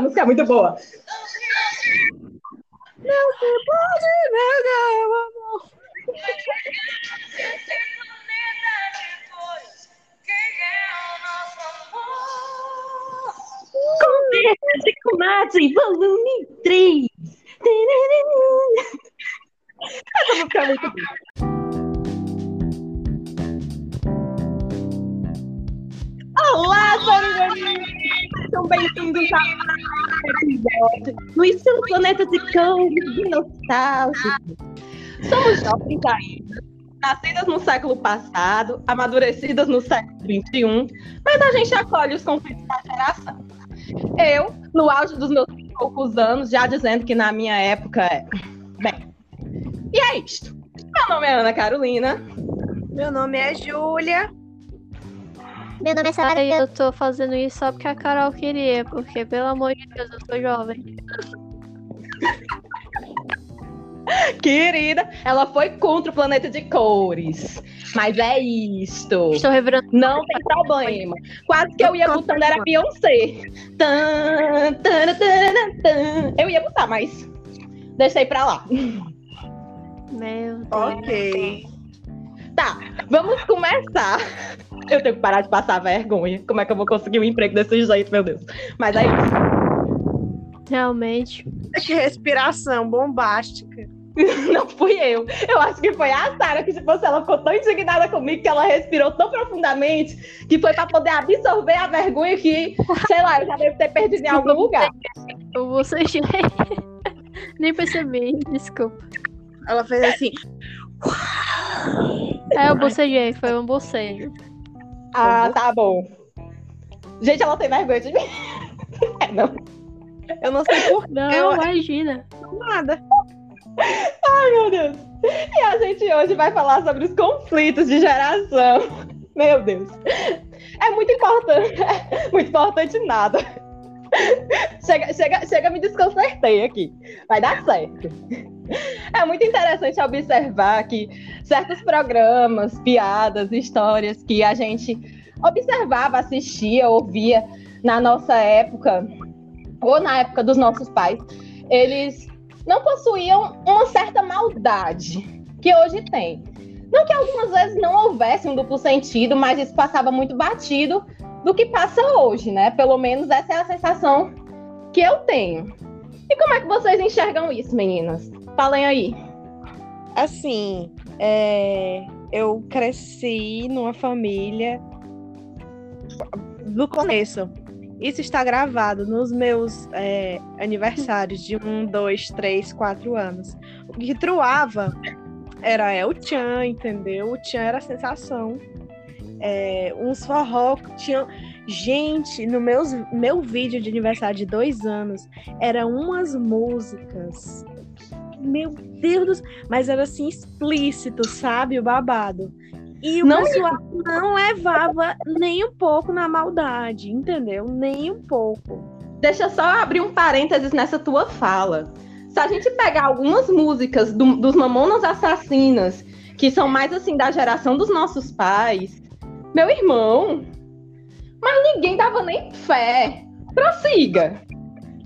música é muito boa. De Nostálgico. Somos jovens ainda, nascidas no século passado, amadurecidas no século XXI, mas a gente acolhe os conflitos da geração. Eu, no auge dos meus poucos anos, já dizendo que na minha época é. Bem, e é isto. Meu nome é Ana Carolina. Meu nome é Júlia. Meu nome é Sara. Eu tô fazendo isso só porque a Carol queria, porque, pelo amor de Deus, eu sou jovem. Querida, ela foi contra o planeta de cores. Mas é isto. Estou revirando. Não tem problema. Quase que eu ia botando era Beyoncé. Tan, tan, tan, tan. Eu ia botar, mas deixei pra lá. Meu Deus. Ok. Tá, vamos começar. Eu tenho que parar de passar vergonha. Como é que eu vou conseguir um emprego desse jeito, meu Deus? Mas é isso. Realmente. Que respiração bombástica. Não fui eu. Eu acho que foi a Sara que, tipo, assim, ela ficou tão indignada comigo que ela respirou tão profundamente que foi pra poder absorver a vergonha que, sei lá, eu já devo ter perdido em algum lugar. Eu vou ser Nem percebi, desculpa. Ela fez assim. É, eu bocejei, foi um bocejo. Ah, tá bom. Gente, ela tem vergonha de mim. É, não. Eu não sei por Não, Eu- imagina. nada. Ai, meu Deus. E a gente hoje vai falar sobre os conflitos de geração. Meu Deus. É muito importante. É muito importante nada. Chega, chega, chega, me desconcertei aqui. Vai dar certo. É muito interessante observar que certos programas, piadas, histórias que a gente observava, assistia, ouvia na nossa época, ou na época dos nossos pais, eles não possuíam uma certa maldade que hoje tem. Não que algumas vezes não houvesse um duplo sentido, mas isso passava muito batido do que passa hoje, né? Pelo menos essa é a sensação que eu tenho. E como é que vocês enxergam isso, meninas? Falem aí. Assim, é, eu cresci numa família do começo. Isso está gravado nos meus é, aniversários de um, dois, três, quatro anos. O que truava era El Chan, entendeu? O Chan era a sensação. É, uns forró tinham. Gente, no meus, meu vídeo de aniversário de dois anos, eram umas músicas. Meu Deus do Mas era assim, explícito, sabe? O babado. E o Não- pessoal não levava nem um pouco na maldade, entendeu? Nem um pouco. Deixa eu só abrir um parênteses nessa tua fala. Se a gente pegar algumas músicas do- dos Mamonas Assassinas, que são mais assim da geração dos nossos pais, meu irmão, mas ninguém dava nem fé. Prossiga.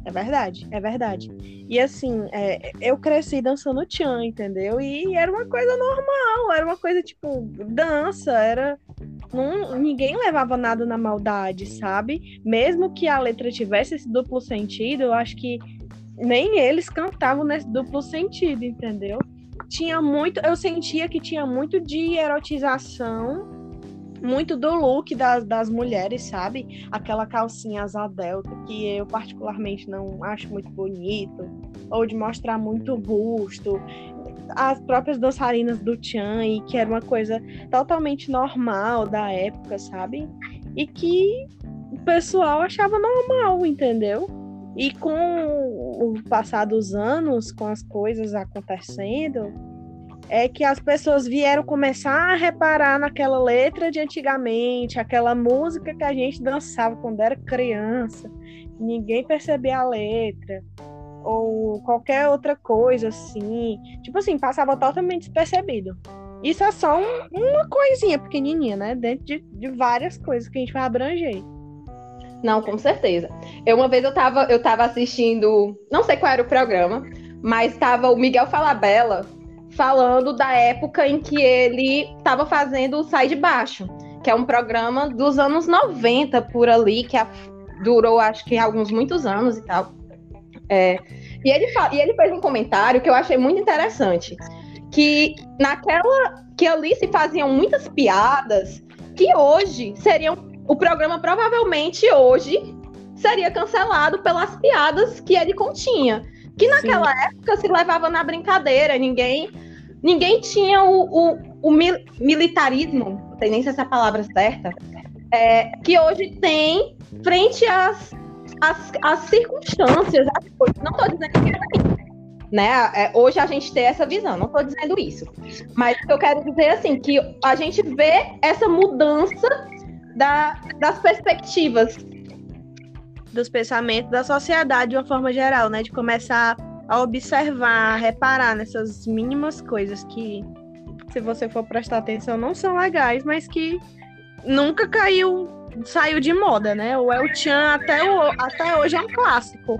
É verdade, é verdade. E assim, é, eu cresci dançando tchan, entendeu? E era uma coisa normal, era uma coisa tipo dança, era. Não, ninguém levava nada na maldade, sabe? Mesmo que a letra tivesse esse duplo sentido, eu acho que nem eles cantavam nesse duplo sentido, entendeu? Tinha muito, eu sentia que tinha muito de erotização, muito do look das, das mulheres, sabe? aquela calcinha asa delta que eu particularmente não acho muito bonito, ou de mostrar muito busto, as próprias dançarinas do Chan, e que era uma coisa totalmente normal da época, sabe? E que o pessoal achava normal, entendeu? E com o passar dos anos, com as coisas acontecendo, é que as pessoas vieram começar a reparar naquela letra de antigamente, aquela música que a gente dançava quando era criança, ninguém percebia a letra, ou qualquer outra coisa assim. Tipo assim, passava totalmente despercebido. Isso é só um- uma coisinha pequenininha, né? Dentro de, de várias coisas que a gente vai abranger. Não, com certeza. Eu uma vez eu tava, eu tava assistindo, não sei qual era o programa, mas tava o Miguel Falabella falando da época em que ele tava fazendo o Sai de Baixo, que é um programa dos anos 90 por ali, que a- durou acho que alguns muitos anos e tal. É, e, ele e ele fez um comentário que eu achei muito interessante, que naquela que ali se faziam muitas piadas que hoje seriam o programa provavelmente hoje seria cancelado pelas piadas que ele continha. Que naquela época se levava na brincadeira, ninguém ninguém tinha o, o, o mil- militarismo, não sei nem se essa é palavra certa, é, que hoje tem frente às, às, às circunstâncias, às coisas. Não estou dizendo que é ruim, né? É, hoje a gente tem essa visão, não estou dizendo isso. Mas eu quero dizer assim, que a gente vê essa mudança da- das perspectivas. Dos pensamentos da sociedade de uma forma geral, né? De começar a observar, a reparar nessas mínimas coisas que, se você for prestar atenção, não são legais, mas que nunca caiu, saiu de moda, né? O El Chan até, o, até hoje é um clássico.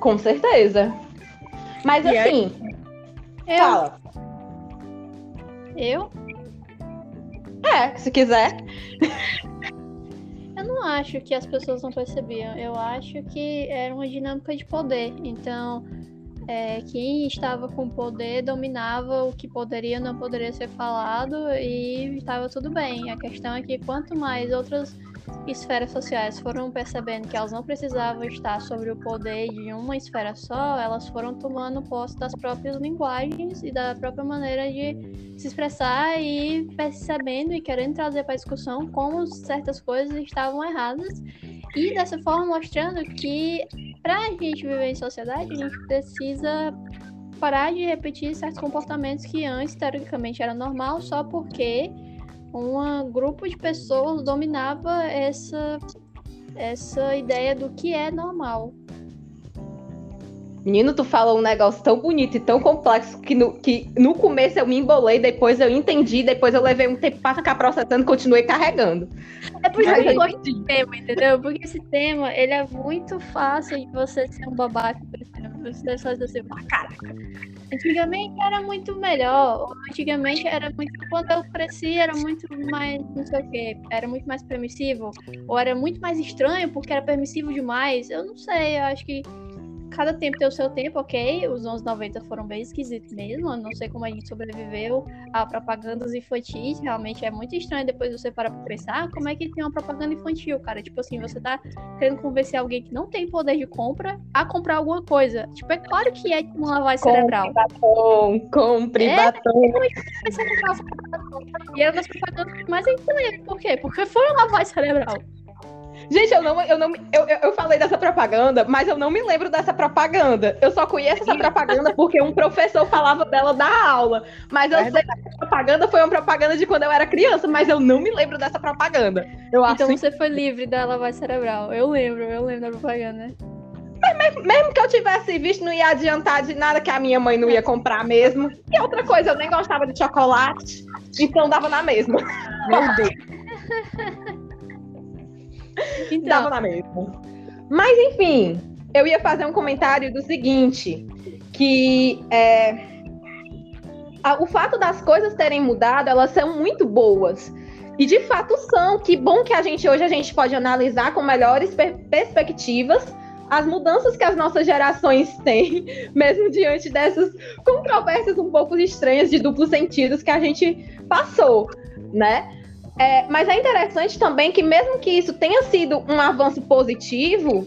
Com certeza. Mas E assim, Eu, fala. eu, É, se quiser. Acho que as pessoas não percebiam. Eu acho que era uma dinâmica de poder. Então, é, quem estava com poder dominava o que poderia e não poderia ser falado e estava tudo bem. A questão é que quanto mais outras esferas sociais foram percebendo que elas não precisavam estar sobre o poder de uma esfera só, elas foram tomando posse das próprias linguagens e da própria maneira de se expressar e percebendo e querendo trazer para a discussão como certas coisas estavam erradas e dessa forma mostrando que para a gente viver em sociedade a gente precisa parar de repetir certos comportamentos que antes teoricamente era normal só porque um grupo de pessoas dominava essa essa ideia do que é normal. Menino, tu fala um negócio tão bonito e tão complexo que no, que no começo eu me embolei, depois eu entendi, depois eu levei um tempo pra ficar processando e continuei carregando. É por isso que eu gosto desse tema, entendeu? Porque esse tema, ele é muito fácil de você ser um babaca, por exemplo. Você só dizer assim, ah, caraca. Antigamente era muito melhor. Antigamente era muito. Quando eu cresci, era muito mais. Não sei o quê. Era muito mais permissivo. Ou era muito mais estranho porque era permissivo demais. Eu não sei. Eu acho que cada tempo tem o seu tempo, ok? Os anos 90 foram bem esquisitos mesmo. Eu não sei como a gente sobreviveu a propagandas infantis. Realmente é muito estranho depois você parar pra pensar como é que tem uma propaganda infantil, cara. Tipo assim, você tá querendo convencer alguém que não tem poder de compra a comprar alguma coisa. Tipo, é claro que é uma lavagem cerebral. Batom, compre É? batom. Comprava E era das propagandas que mais eu entendo. Por quê? Porque foi uma lavagem cerebral. Gente, eu não, eu não, eu, eu, falei dessa propaganda, mas eu não me lembro dessa propaganda. Eu só conheço essa propaganda porque um professor falava dela da aula. Mas eu sei que essa propaganda foi uma propaganda de quando eu era criança, mas eu não me lembro dessa propaganda. Eu acho Então você foi livre da lavagem cerebral. Eu lembro, eu lembro da propaganda. mesmo que eu tivesse visto, não ia adiantar de nada que a minha mãe não ia comprar mesmo. E outra coisa, eu nem gostava de chocolate, então dava na mesma. Meu Deus. Então, Dava na mesma. Mas enfim, eu ia fazer um comentário do seguinte, que é, a- o fato das coisas terem mudado, elas são muito boas. E de fato são. Que bom que a gente hoje a gente pode analisar com melhores per- perspectivas as mudanças que as nossas gerações têm, mesmo diante dessas controvérsias um pouco estranhas de duplos sentidos que a gente passou, né? É, mas é interessante também que, mesmo que isso tenha sido um avanço positivo,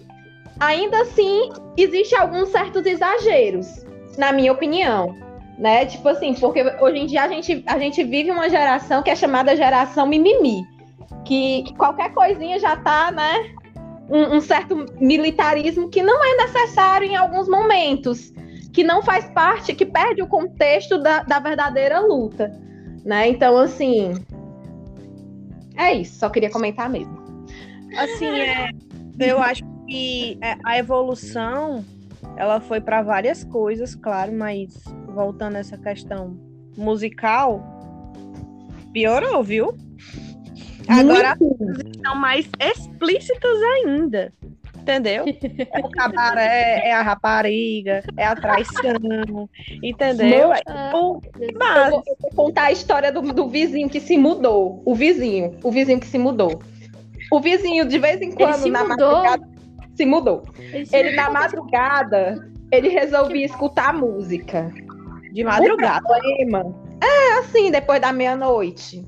ainda assim existe alguns certos exageros, na minha opinião. Né? Tipo assim, porque hoje em dia a gente, a gente vive uma geração que é chamada geração mimimi. Que, que qualquer coisinha já tá, né? Um, um certo militarismo que não é necessário em alguns momentos. que não faz parte, que perde o contexto da, da verdadeira luta, né? Então, assim, é isso. Só queria comentar mesmo. Assim, é, eu acho que é, a evolução ela foi para várias coisas, claro, mas voltando a essa questão musical, piorou, viu? Agora as coisas estão mais explícitas ainda. Entendeu? É o cabaré, é a rapariga, é a traição, entendeu? É, tipo, Eu base. vou, eu vou contar a história do, do vizinho que se mudou. O vizinho. O vizinho que se mudou. O vizinho, de vez em quando, se na mudou? madrugada, se mudou. Ele, na madrugada, ele resolvia escutar música. De madrugada. O problema é assim, depois da meia-noite.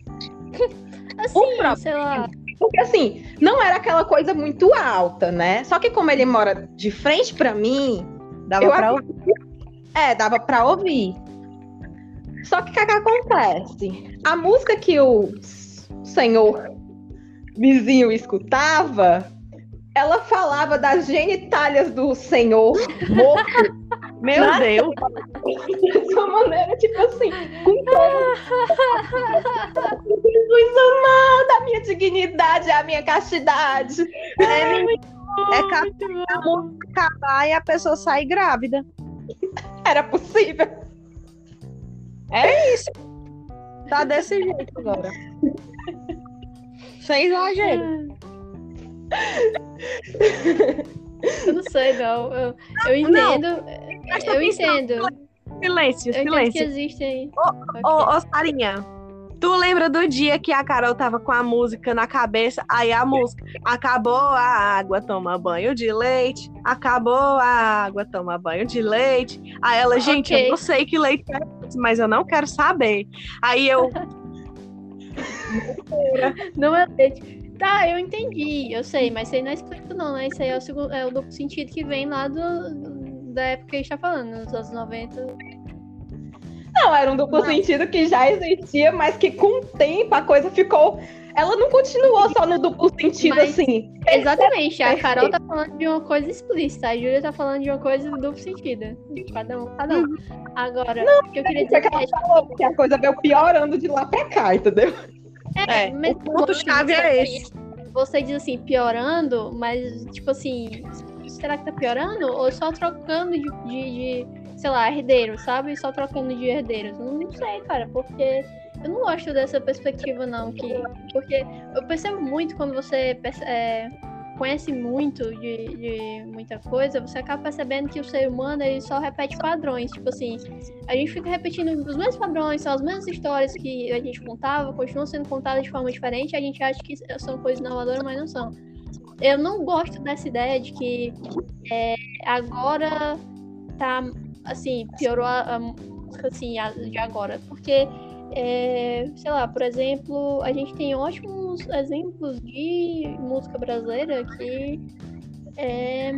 Assim, o próprio- sei lá. Porque assim, não era aquela coisa muito alta, né? Só que como ele mora de frente pra mim, Dava Eu pra acredito- É, dava pra ouvir. Só que o que, que acontece? A música que o senhor vizinho escutava, ela falava das genitálias do senhor morto Meu Nada. Deus. de uma maneira, tipo assim, com todo... Jesus amado, a minha dignidade, a minha castidade. É, menino, é capaz a música acabar e a pessoa sair grávida. Era possível. É isso. Tá desse jeito agora. Sem exagero. Eu não sei, não. Eu, eu entendo. Eu entendo. Silêncio, Eu entendo que silêncio. existem. Ô, ô, Sarinha, tu lembra do dia que a Carol tava com a música na cabeça? Aí a música, acabou a água, toma banho de leite. Acabou a água, toma banho de leite. Aí ela, gente, Ok. eu não sei que leite é esse, mas eu não quero saber. Aí eu, Não é leite. Tá, eu entendi, eu sei, mas isso aí não é explícito, não, né? Isso aí é o, segundo, é o duplo sentido que vem lá do, da época que a gente tá falando, nos anos 90. Não, era um duplo Não. sentido que já existia, mas que com o tempo a coisa ficou. Ela não continuou só no duplo sentido Mas- assim. Exatamente, a. Carol tá falando de uma coisa explícita, a Júlia tá falando de uma coisa do duplo sentido. Cada um, cada um. Agora, o que eu queria dizer que é ela falou que a coisa veio piorando de lá pra cá, entendeu? É, É, mas o ponto-chave é esse. Você diz assim, piorando, mas tipo assim, será que tá piorando? Ou só trocando de, de, de, sei lá, herdeiros, sabe? Só trocando de herdeiros. Não, não sei, cara, porque eu não gosto dessa perspectiva, não. Que, porque eu percebo muito quando você é, conhece muito de, de muita coisa, você acaba percebendo que o ser humano ele só repete padrões. Tipo assim, a gente fica repetindo os mesmos padrões, são as mesmas histórias que a gente contava, continuam sendo contadas de forma diferente, a gente acha que são coisas inovadoras, mas não são. Eu não gosto dessa ideia de que é, agora tá, assim, piorou a, a música, assim, a- de agora, porque, é, sei lá, por exemplo, a gente tem ótimos exemplos de música brasileira que é,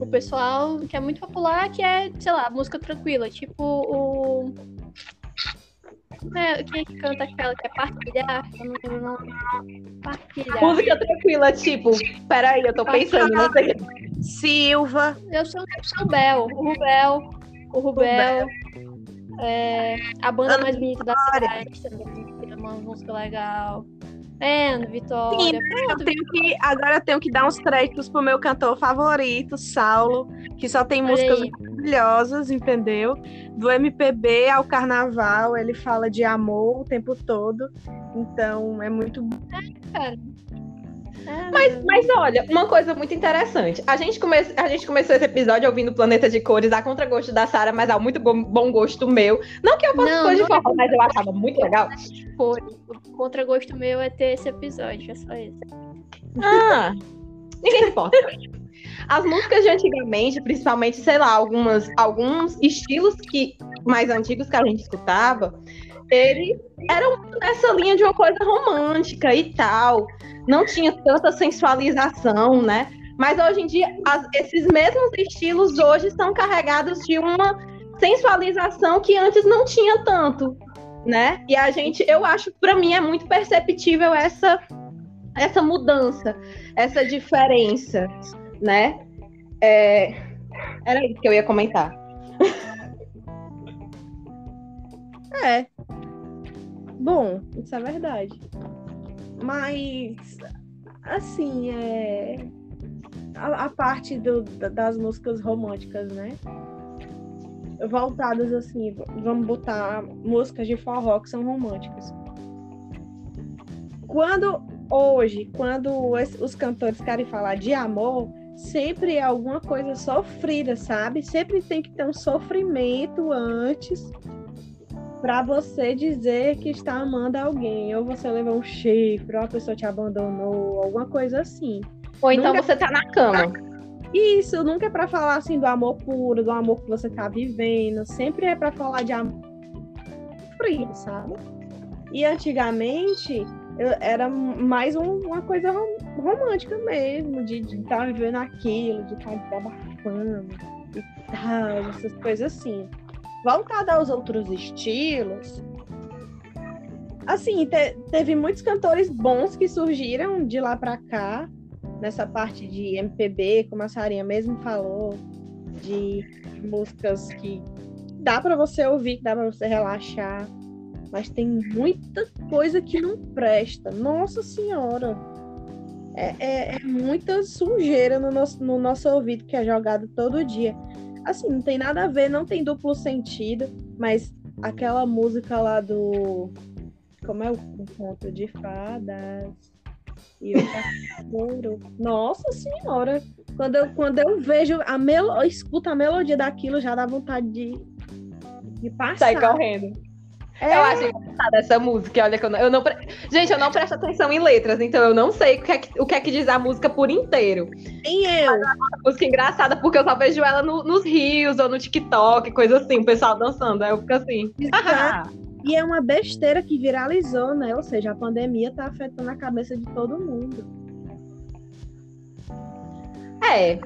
o pessoal que é muito popular, que é, sei lá, música tranquila, tipo o. É, quem é que canta aquela que é partilhar? Eu não lembro o nome. Partilhar. Música tranquila, tipo, peraí, eu tô pensando, não sei. Silva. Eu sou o Rubel. O Rubel. O Rubel. É, a banda Ana mais bonita da Vitória. cidade também. Tem uma música legal. É, Ana Vitória. Sim, Eu tenho que, agora eu tenho que dar uns créditos pro meu cantor favorito, Saulo, que só tem Olha músicas aí. Maravilhosas, entendeu? Do MPB ao carnaval, ele fala de amor o tempo todo. Então é muito bom. cara. É, Mas, mas olha, uma coisa muito interessante. A gente, come... a gente começou esse episódio ouvindo Planeta de Cores, a contragosto da Sara, mas ao muito bom, bom gosto meu. Não que eu fosse Não, fã de é forró, mas eu achava muito legal. foi. O contragosto meu é ter esse episódio, é só isso. Ah, ninguém se importa. As músicas de antigamente, principalmente, sei lá, algumas, alguns estilos que mais antigos que a gente escutava, eram nessa linha de uma coisa romântica e tal. Não tinha tanta sensualização, né? Mas hoje em dia, as- esses mesmos estilos hoje são carregados de uma sensualização que antes não tinha tanto, né? E a gente, eu acho, para mim é muito perceptível essa essa mudança, essa diferença, né? É... Era isso que eu ia comentar. é. Bom, isso é verdade. Mas, assim, é. A, a parte do, das músicas românticas, né? Voltadas assim, vamos botar músicas de forró que são românticas. Quando hoje, quando os cantores querem falar de amor, sempre é alguma coisa sofrida, sabe? Sempre tem que ter um sofrimento antes para você dizer que está amando alguém, ou você levou um chifre, ou a pessoa te abandonou, alguma coisa assim. Ou então Nunca- você tá na cama. Isso nunca é para falar assim do amor puro, do amor que você tá vivendo, sempre é para falar de amor frio, sabe? E antigamente era mais um- uma coisa rom- romântica mesmo, de estar vivendo aquilo, de estar desabafando e tal, essas coisas assim. Voltada aos outros estilos, assim, te- teve muitos cantores bons que surgiram de lá para cá, nessa parte de MPB, como a Sarinha mesmo falou, de músicas que dá para você ouvir, que dá para você relaxar, mas tem muita coisa que não presta. Nossa Senhora! É, é- é muita sujeira no nosso, no nosso ouvido que é jogado todo dia. Assim, não tem nada a ver, não tem duplo sentido, mas aquela música lá do. Como é o o conto de fadas? E o cachorro. Nossa senhora! Quando eu, quando eu vejo a melo, escuto a melodia daquilo, já dá vontade de, de passar. Sai correndo. É, Eu acho engraçada essa música. Olha que eu não, eu não Gente, eu não presto atenção em letras, então eu não sei o que, é que, o que é que diz a música por inteiro. nem eu. Música engraçada, porque eu só vejo ela no- nos rios ou no TikTok, coisa assim, o pessoal dançando. Aí eu fico assim. E é uma besteira que viralizou, né? Ou seja, a pandemia tá afetando a cabeça de todo mundo. É.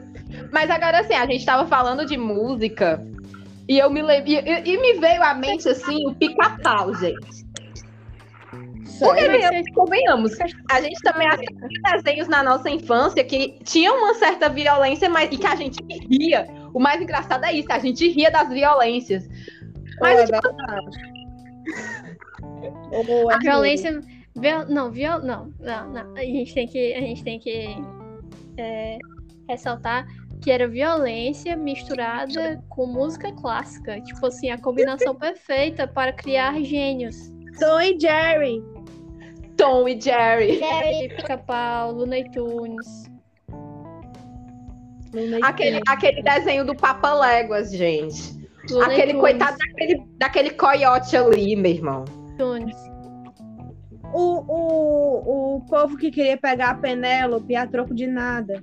Mas agora assim, a gente tava falando de música e eu me lembro. E, e- me veio à mente assim o pica-pau, gente. Porque venhamos, convenhamos, a gente também assistia desenhos na nossa infância que tinham uma certa violência, mas e que a gente ria. O mais engraçado é isso, a gente ria das violências. Mas é tipo, A violência. viol- Não, viol... não, não, não. A gente tem que, a gente tem que é, ressaltar que era violência misturada com música clássica. Tipo assim, a combinação perfeita para criar gênios. Tom e Jerry. Tom e Jerry. E Pica-Pau, Looney Tunes. Looney Aquele, Tunes. aquele desenho do Papa Léguas, gente. Looney Aquele Tunes, coitado daquele, daquele coiote ali, meu irmão. Tunes. O, o, o povo que queria pegar a Penélope a troco de nada.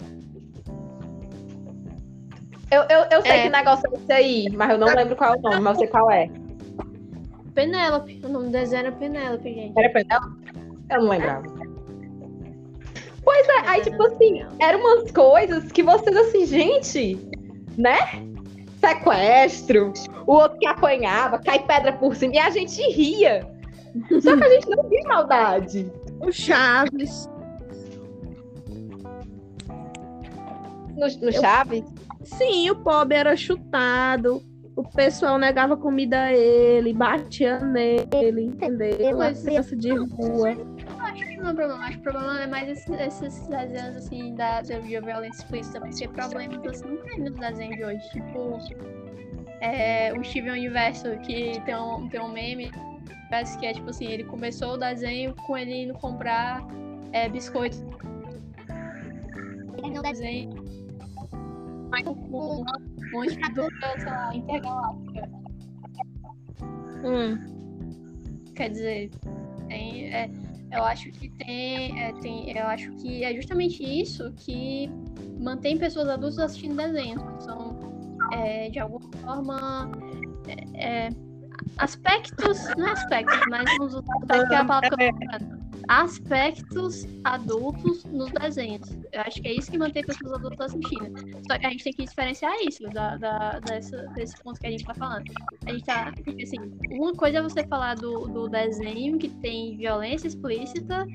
Eu, eu, eu sei É. que negócio é esse aí, mas eu não lembro qual é o nome, mas eu sei qual é. Penélope. O nome do desenho era Penélope, gente. Era Penélope? Eu não lembrava. Pois é, aí tipo assim, eram umas coisas que vocês assim, gente, né? Sequestro, o outro que apanhava, cai pedra por cima, e a gente ria. Só que a gente não via maldade. O Chaves. No, no Chaves, Sim, o pobre era chutado. O pessoal negava comida a ele, batia nele, entendeu? A Mas- criança de rua. Eu acho que não é problema. Acho que o problema é mais esses, esses desenhos assim da, da violência explícita, porque problemas assim não tem nos desenhos de hoje. Tipo, é, o Steven Universo, que tem um, tem um meme parece que é tipo assim, ele começou o desenho com ele indo comprar é, biscoito. Terminou O desenho. Com um monte de dupla, sei lá, intergaláctica. Hum. Quer dizer, tem, é, eu acho que tem, é, tem. Eu acho que é justamente isso que mantém pessoas adultas assistindo desenhos. São, é, de alguma forma, é, é, aspectos, não é aspectos, mas vamos usar aspecto, que é a palavra que eu tô procurando. Aspectos adultos nos desenhos. Eu acho que é isso que mantém pessoas adultas assistindo. Só que a gente tem que diferenciar isso da, da, dessa, desse ponto que a gente tá falando. A gente tá. Assim, uma coisa é você falar do, do desenho que tem violência explícita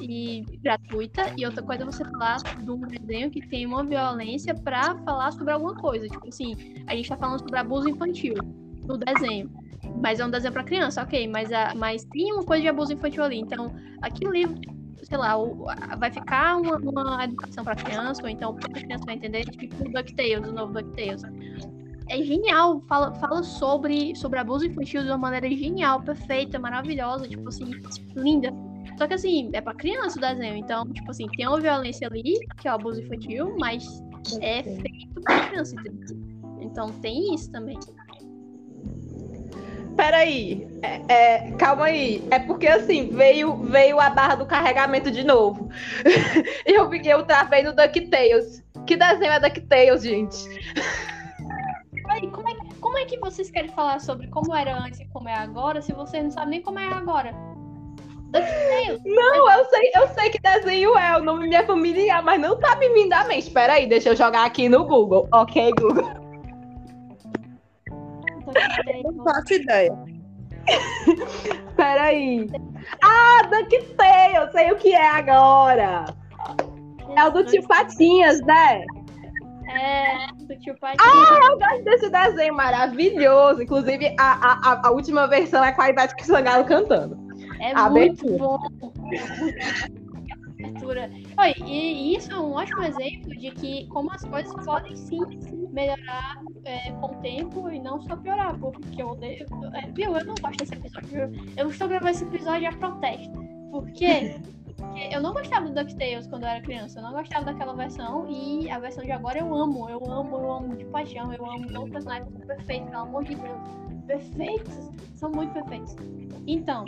e gratuita, e outra coisa é você falar de um desenho que tem uma violência pra falar sobre alguma coisa. Tipo assim, a gente tá falando sobre abuso infantil no desenho. Mas é um desenho pra criança, ok. Mas, a, mas tem uma coisa de abuso infantil ali. Então, aquele livro, sei lá, o- a- vai ficar uma, uma educação pra criança, ou então a criança vai entender, tipo o DuckTales, o novo DuckTales. É genial, fala, fala sobre, sobre abuso infantil de uma maneira genial, perfeita, maravilhosa, tipo assim, linda. Só que assim, é pra criança o desenho, então, tipo assim, tem uma violência ali, que é o abuso infantil, mas é feito pra criança, entendeu? Então tem isso também. Peraí, é, é, calma aí. É porque assim, veio, veio a barra do carregamento de novo. E eu, eu travei no DuckTales. Que desenho é DuckTales, gente? Aí, como é, que- como é que vocês querem falar sobre como era antes e como é agora, se vocês não sabem nem como é agora? DuckTales. Não, eu sei, eu sei que desenho é, o nome me é familiar, mas não tá me vindo à mente. Peraí, deixa eu jogar aqui no Google. Ok, Google. Não faço ideia. Peraí. Ah, DuckTales, eu sei o que é agora. É o do tio Patinhas, né? É, do tio Patinho. Eu gosto desse desenho maravilhoso. Inclusive, a, a, a- a última versão é com a Ivete Sangalo cantando. é a muito abertura. bom. Abertura. Oi, e, e isso é um ótimo exemplo de que como as coisas podem sim melhorar é, com o tempo e não só piorar, porque eu odeio. É, viu, eu não gosto desse episódio. Eu estou gravando esse episódio a protesto. Por quê? Porque eu não gostava do DuckTales quando eu era criança. Eu não gostava daquela versão. E a versão de agora eu amo. Eu amo, eu amo de paixão. Eu amo. Todos os personagens são perfeitos, pelo amor de Deus. Perfeitos. São muito perfeitos. Então,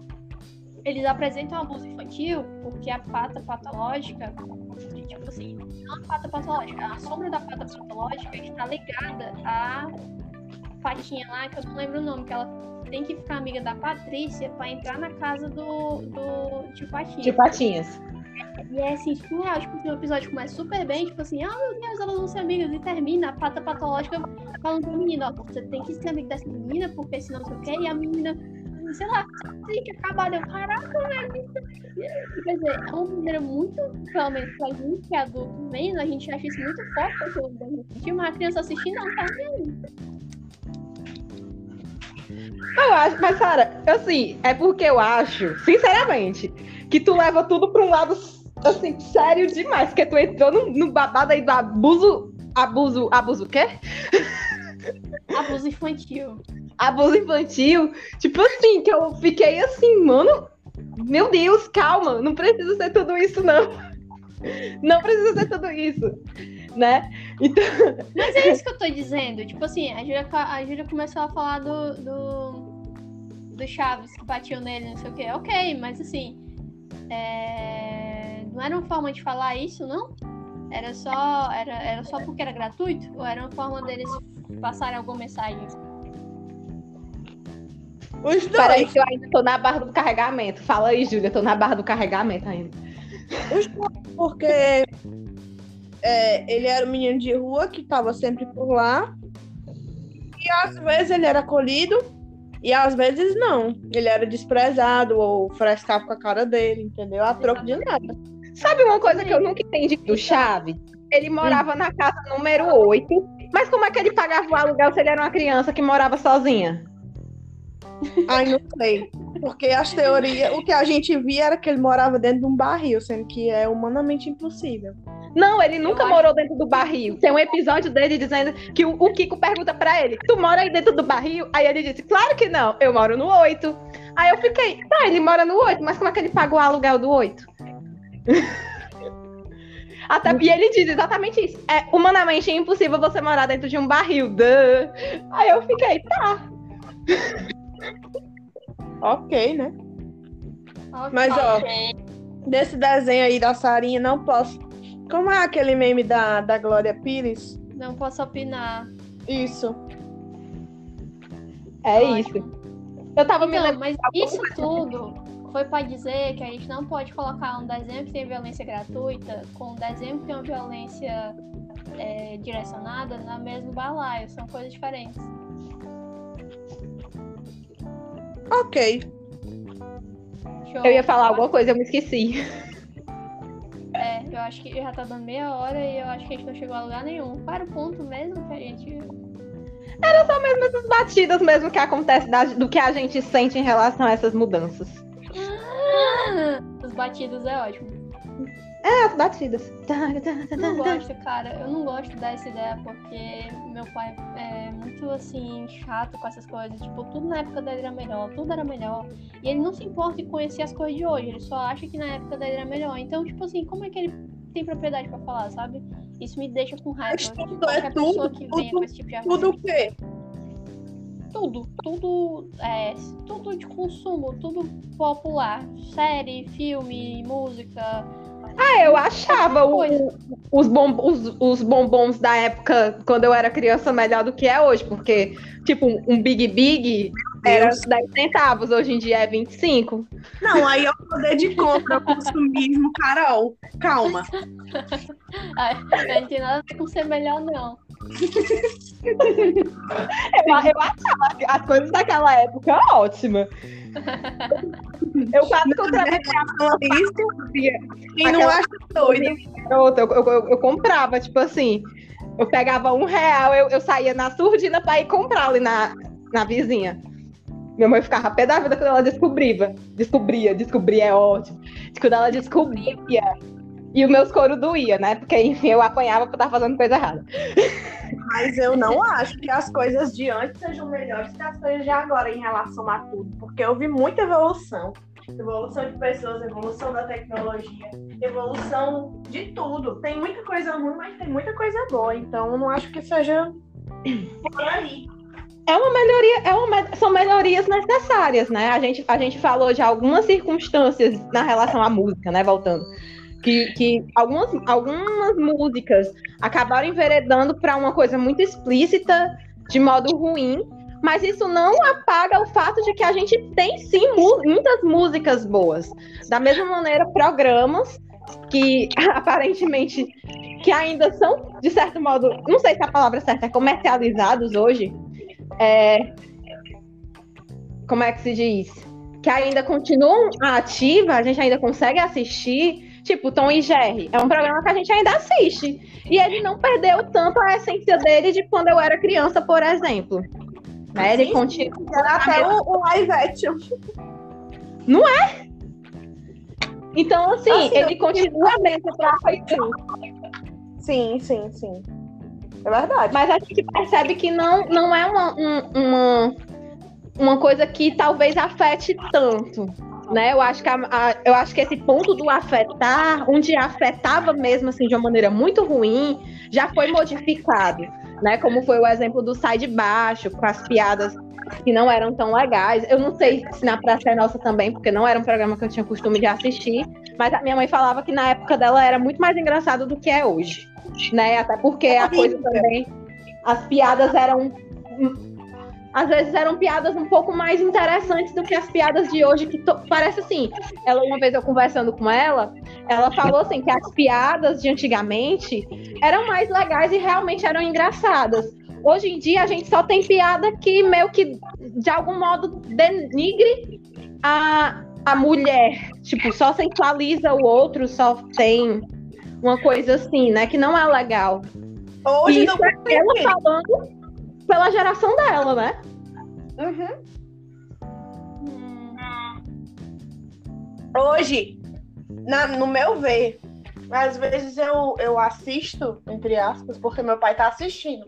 eles apresentam abuso infantil porque a pata patológica, tipo assim, não a pata patológica, a sombra da pata patológica está ligada à patinha lá, que eu não lembro o nome, que ela tem que ficar amiga da Patrícia pra entrar na casa do, do tio Patinha. Tio Patinhas. E é assim, surreal, tipo, o episódio começa super bem, tipo assim, ah meu Deus, elas vão ser amigas, e termina a pata patológica falando pra menina, ó, você tem que ser amiga dessa menina, porque senão o quê, e a menina, sei lá, tem que acabar, deu, caraca, velho. Quer dizer, é uma maneira muito, pelo menos pra gente que é adulto vendo, a gente acha isso muito forte, porque o desenho infantil, mas a criança assistindo não tá vendo. Eu acho, mas, Sara, assim, é porque eu acho, sinceramente, que tu leva tudo pra um lado, assim, sério demais. Porque tu entrou no, no babado aí do abuso. Abuso. Abuso o quê? Abuso infantil. Abuso infantil. Tipo assim, que eu fiquei assim, mano. Meu Deus, calma. Não precisa ser tudo isso, não. Não precisa ser tudo isso. Né? Então, Mas é isso que eu tô dizendo. Tipo assim, a Júlia, a Júlia começou a falar do, do, do Chaves que batiam nele, não sei o quê. Ok, mas assim. é, Não era uma forma de falar isso, não? Era só, era, era só porque era gratuito? Ou era uma forma deles passarem alguma mensagem? Os peraí dois. que eu ainda tô na barra do carregamento. Fala aí, Júlia. Tô na barra do carregamento ainda. Os dois, porque é, ele era um menino de rua que estava sempre por lá. E às vezes ele era acolhido e às vezes não. Ele era desprezado ou frescava com a cara dele, entendeu? A troco de nada. Sabe uma coisa que eu nunca entendi do Chaves? Ele morava na casa número 8. Mas como é que ele pagava o aluguel se ele era uma criança que morava sozinha? Ai, não sei. Porque as teorias, o que a gente via era que ele morava dentro de um barril, sendo que é humanamente impossível. Não, ele nunca morou dentro do barril. Tem um episódio dele dizendo que o, o Kiko pergunta pra ele: Tu mora aí dentro do barril? Aí ele disse: Claro que não, eu moro no 8. Aí eu fiquei: Tá, ele mora no 8, mas como é que ele paga o aluguel do 8? Até e ele diz exatamente isso. É humanamente impossível você morar dentro de um barril. Duh. Aí eu fiquei, tá. Ok, né? Ok. Mas, ó, desse desenho aí da Sarinha, não posso. Como é aquele meme da, da Glória Pires? Não posso opinar. Isso. É Ótimo. isso. Eu tava me Então, lembrando. mas isso tudo foi pra dizer que a gente não pode colocar um desenho que tem violência gratuita com um desenho que tem uma violência é, direcionada na mesma balaio. São coisas diferentes. Ok. Show. Eu ia falar alguma coisa, eu me esqueci. É, eu acho que já tá dando meia hora e eu acho que a gente não chegou a lugar nenhum. Era o ponto mesmo que a gente. Era só mesmo essas batidas mesmo que acontece da- do que a gente sente em relação a essas mudanças. Os batidos é ótimo. É, as batidas. Eu não gosto, cara. Eu não gosto dessa ideia porque meu pai é muito assim, chato com essas coisas. Tipo, tudo na época dele era melhor, tudo era melhor. E ele não se importa em conhecer as coisas de hoje. Ele só acha que na época dele era melhor. Então, tipo assim, como é que ele tem propriedade pra falar, sabe? Isso me deixa com raiva. Mas tudo Qualquer é tudo, que tudo, com esse tipo de Tudo o quê? tudo, tudo, é, tudo de consumo, tudo popular, série, filme, música. Ah, eu achava o- os, bom, os, os bombons da época, quando eu era criança, melhor do que é hoje, porque, tipo, um Big Big era 10 centavos, hoje em dia é 25. Não, aí é o poder de compra, o consumismo, Carol. Calma. Ai, não tem nada a ver com ser melhor, não. Eu, eu achava as coisas daquela época ótimas. Eu quase comprava Isso, quem não acha doido. eu, eu, eu- eu comprava, tipo assim, eu pegava um real, eu, eu saía na surdina pra ir comprar ali na, na vizinha. Minha mãe ficava pé da vida quando ela descobria. Descobria, descobria é ótimo. Quando ela descobria. E os meus coros doía, né? Porque, enfim, eu apanhava por estar fazendo coisa errada. Mas eu não acho que as coisas de antes sejam melhores que as coisas de agora em relação a tudo. Porque houve muita evolução. Evolução de pessoas, evolução da tecnologia, evolução de tudo. Tem muita coisa ruim, mas tem muita coisa boa. Então eu não acho que seja por aí. É uma melhoria, é uma, são melhorias necessárias, né? A gente, a gente falou de algumas circunstâncias na relação à música, né? Voltando. Que, que algumas, algumas músicas acabaram enveredando para uma coisa muito explícita, de modo ruim, mas isso não apaga o fato de que a gente tem sim mu- muitas músicas boas. Da mesma maneira, programas que aparentemente que ainda são, de certo modo, não sei se a palavra certa é comercializados hoje, é, como é que se diz? Que ainda continuam ativa, a gente ainda consegue assistir. Tipo, Tom e Jerry. É um programa que a gente ainda assiste. E ele não perdeu tanto a essência dele de quando eu era criança, por exemplo. Né? Ele continua. Era até o, o live action. Então, assim, Assim, ele continua mesmo pra feição. Sim, sim, sim. É verdade. Mas a gente percebe que não, não é uma, um- uma, uma coisa que talvez afete tanto. Né? Eu, acho que a- a- eu acho que esse ponto do afetar, onde afetava mesmo assim, de uma maneira muito ruim, já foi modificado. Né? Como foi o exemplo do Sai de Baixo, com as piadas que não eram tão legais. Eu não sei se na Praça é Nossa também, porque não era um programa que eu tinha costume de assistir, mas a minha mãe falava que na época dela era muito mais engraçado do que é hoje. Né? Até porque a coisa também. As piadas eram. Às vezes eram piadas um pouco mais interessantes do que as piadas de hoje, que to- parece assim. Ela, uma vez eu conversando com ela, ela falou assim que as piadas de antigamente eram mais legais e realmente eram engraçadas. Hoje em dia a gente só tem piada que meio que de algum modo denigre a, a mulher. Tipo, só sensualiza o outro, só tem uma coisa assim, né? Que não é legal. Hoje E não é ela falando pela geração dela, né? Uhum. Hum, Hoje, na- no meu ver, às vezes eu, eu assisto, entre aspas, porque meu pai tá assistindo.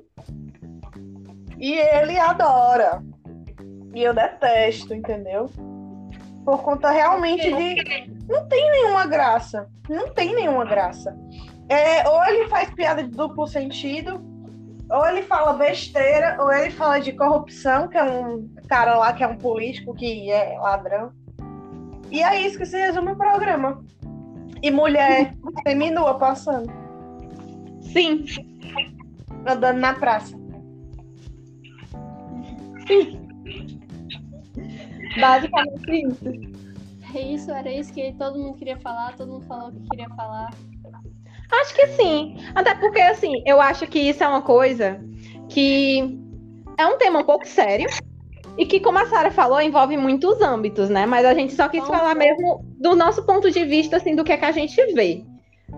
E ele adora. E eu detesto, entendeu? Por conta realmente de. Não tem nenhuma graça. Não tem nenhuma graça. É, ou ele faz piada de duplo sentido, ou ele fala besteira, ou ele fala de corrupção, que é um cara lá que é um político que é ladrão. E é isso que se resume o programa. E mulher seminua passando, Sim, andando na praça. basicamente isso. é isso, era isso que todo mundo queria falar, todo mundo falou o que queria falar. Acho que sim. Até porque, assim, eu acho que isso é uma coisa que é um tema um pouco sério e que, como a Sara falou, envolve muitos âmbitos, né? Mas a gente só quis falar mesmo do nosso ponto de vista, assim, do que é que a gente vê,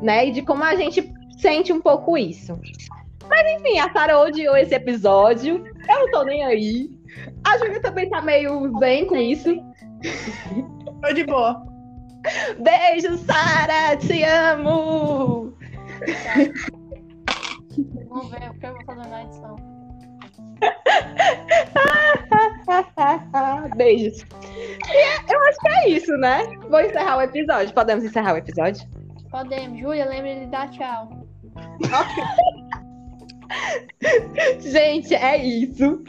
né? E de como a gente sente um pouco isso. Mas enfim, a Sarah odiou esse episódio. Eu não tô nem aí. A Júlia também tá meio bem com isso. Tô de boa. Beijo, Sara! Te amo! Vamos ver o que eu vou fazer na edição. Beijos. E é- eu acho que é isso, né? Vou encerrar o episódio. Podemos encerrar o episódio? Podemos. Júlia, lembra de dar tchau. Gente, é isso.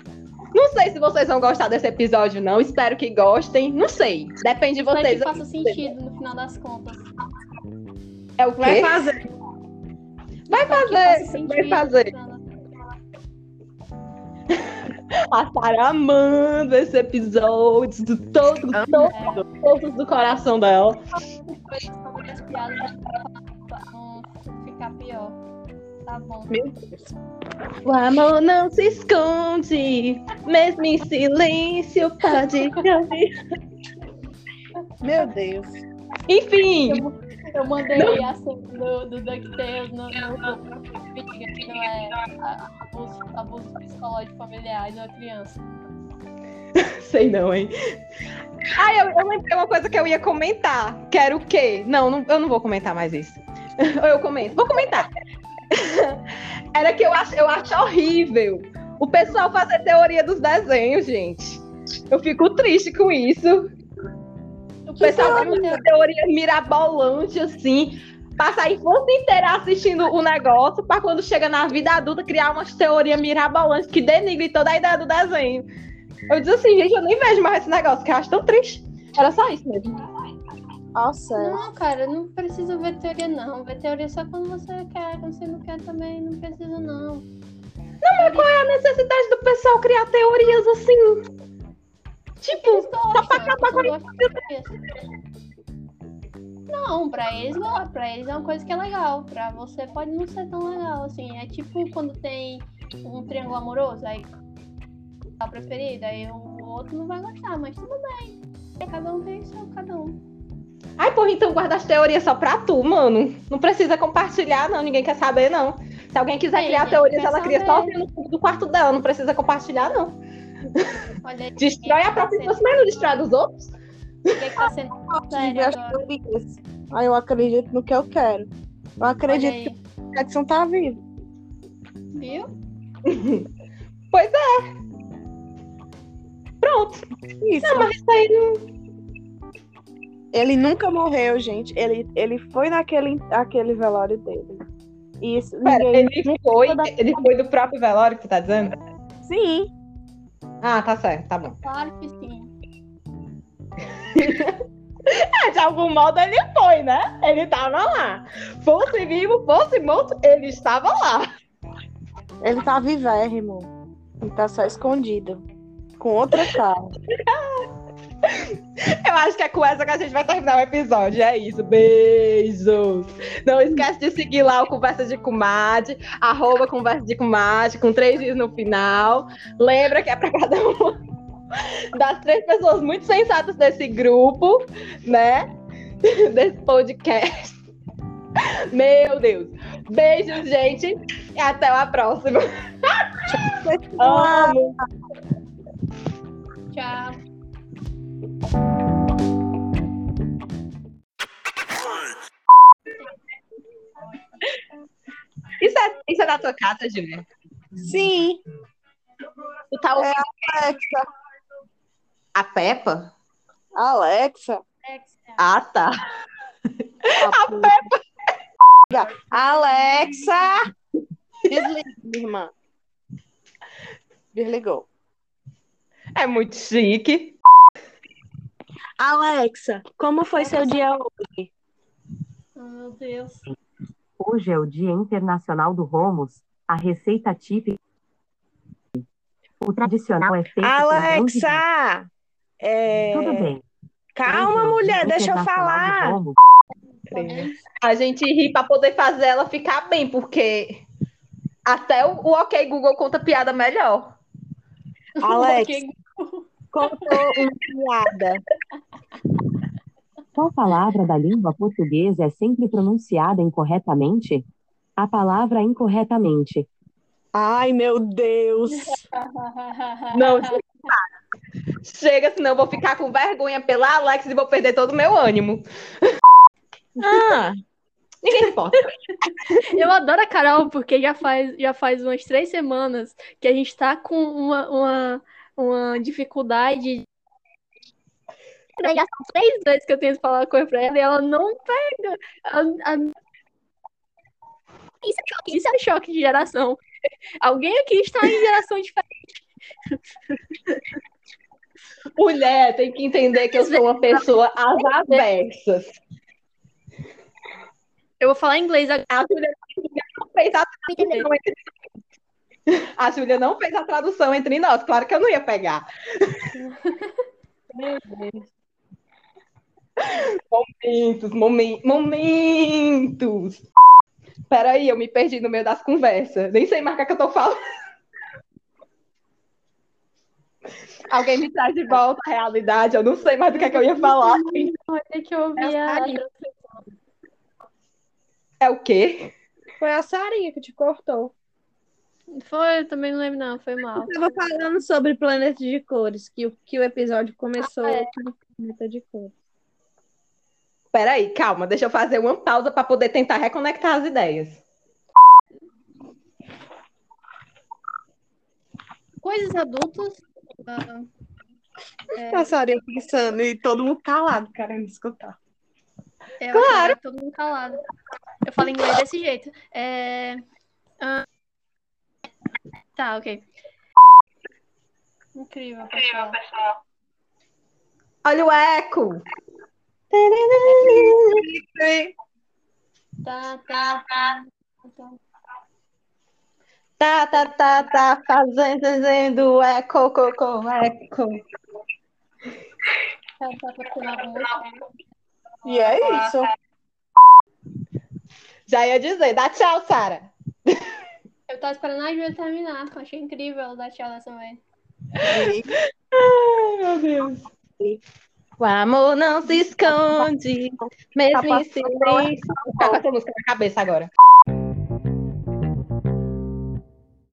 Não sei se vocês vão gostar desse episódio, não. Espero que gostem. Não sei. Depende de Espero que vocês. faça sentido no final das contas. É o quê? Vai fazer. Vai fazer. Vai fazer. contas. A Sarah amando esse episódio. Do todo, todo, todos do coração dela. Ficar pior. Tá bom. Meu Deus. O amor não se esconde. Mesmo em silêncio, pode ouvir. Meu Deus. Enfim. Eu mandei a cena do, do DuckTales no, no grupo que não é abuso, abuso psicológico familiar de uma criança. Sei não, hein? Ai, eu, eu lembrei uma coisa que eu ia comentar. Que era o quê? Não, não- eu não vou comentar mais isso. Eu comento? Vou comentar. Era que eu acho, eu acho horrível o pessoal fazer teoria dos desenhos, gente. Eu fico triste com isso. O pessoal cria uma teoria mirabolante, assim. Passa a infância inteira assistindo o negócio, pra quando chega na vida adulta criar umas teorias mirabolantes que denigre toda a ideia do desenho. Eu disse assim, gente, eu nem vejo mais esse negócio, que eu acho tão triste. Era só isso mesmo. Nossa. Não, cara, não precisa ver teoria, não. Ver teoria só quando você quer. Quando você não quer também, não precisa, não. Qual é a necessidade do pessoal criar teorias assim? Tipo, gostam, pra acabar com a. Não, pra eles, go- pra eles é uma coisa que é legal. Pra você pode não ser tão legal, assim. É tipo quando tem um triângulo amoroso, aí a preferida, aí o outro não vai gostar, mas tudo bem. Cada um tem o seu, cada um. ai, porra, então guarda as teorias só pra tu, mano. Não precisa compartilhar, não. Ninguém quer saber, não. Se alguém quiser Sim, criar teorias, ela cria sozinha no fundo do quarto dela. Não precisa compartilhar, não. Olha aí, Destrói a própria infância, mas não destrói a dos outros. O que que tá sendo sério agora? Aí eu acredito no que eu quero. Eu acredito que o Edson tá vivo. viu? Pois é. Pronto. Isso. Não, mas isso aí não. Ele nunca morreu, gente. Ele, ele foi naquele aquele velório dele. Isso. Pera, ninguém- ele foi, ele foi do próprio velório que tu tá dizendo? Sim. Ah, tá certo, tá bom. Claro que sim. É, de algum modo ele foi, né? Ele tava lá. Fosse vivo, fosse morto, ele estava lá. Ele tá vivérrimo. Ele tá só escondido. Com outra cara. Eu acho que é com essa que a gente vai terminar o episódio. É isso. Beijos. Não esquece de seguir lá o Conversa de Comadre, arroba Conversa de Comadre, com três dias no final. Lembra que é para cada uma das três pessoas muito sensatas desse grupo, né? Desse podcast. Meu Deus. Beijos, gente. E até a próxima. Amo. Tchau. Isso é, isso é da tua casa, Júlia? Sim. Tu tá ouvindo Alexa. a Peppa? Alexa. Ah, tá. Alexa. Desliga, minha irmã. Desligou. É muito chique. Alexa, como foi seu dia hoje? Oh, meu Deus. Hoje é o Dia Internacional do Hummus, a receita típica. O tradicional é feito Alexa! É, Tudo bem. Calma, Hoje é mulher, deixa eu falar. A gente ri pra poder fazer ela ficar bem, porque até o, o OK Google conta piada melhor. Alexa, Ok, contou uma piada. Qual palavra da língua portuguesa é sempre pronunciada incorretamente? A palavra incorretamente. Ai, meu Deus. Não, chega, senão eu vou ficar com vergonha pela Alex e vou perder todo o meu ânimo. Ah, ninguém importa. Eu adoro a Carol, porque já faz, já faz umas três semanas que a gente tá com uma, uma, uma dificuldade. Já são três vezes que eu tento falar coisa pra ela e ela não pega. A- a- Isso é choque, isso é choque de geração. Alguém aqui está em geração diferente. Mulher tem que entender que eu sou uma pessoa às avessas. Eu vou falar inglês agora. A não fez entre A Júlia não fez a tradução entre nós. Claro que eu não ia pegar. Momentos, momen- momentos. Peraí, eu me perdi no meio das conversas. Nem sei mais o que, é que eu tô falando. Alguém me traz de volta à realidade. Eu não sei mais do que, é que eu ia falar. Vai ter que ouvir É a... a. É o quê? Foi a Sarinha que te cortou. Foi, eu também não lembro, não. Foi mal. Eu tava falando sobre Planeta de Cores, que o, que o episódio começou Ah, é. com Planeta de Cores. Peraí, calma. Deixa eu fazer uma pausa para poder tentar reconectar as ideias. Coisas adultas. A Sarinha pensando e todo mundo calado, querendo escutar. É, Claro. eu todo mundo calado. Eu falo inglês desse jeito. É... ah, Tá, ok. Incrível, pessoal. Olha o eco. Tá, tá, tá. tá. Tá, tá, tá, tá fazendo, fazendo eco, coco, eco. Tá, tá música. E é isso. Já ia dizer, dá tchau, Sara. Eu tava esperando a Júlia terminar. Achei incrível dar tchau nessa vez. Ai, meu Deus. O amor não se esconde, mesmo em silêncio. Tá com essa música na cabeça agora.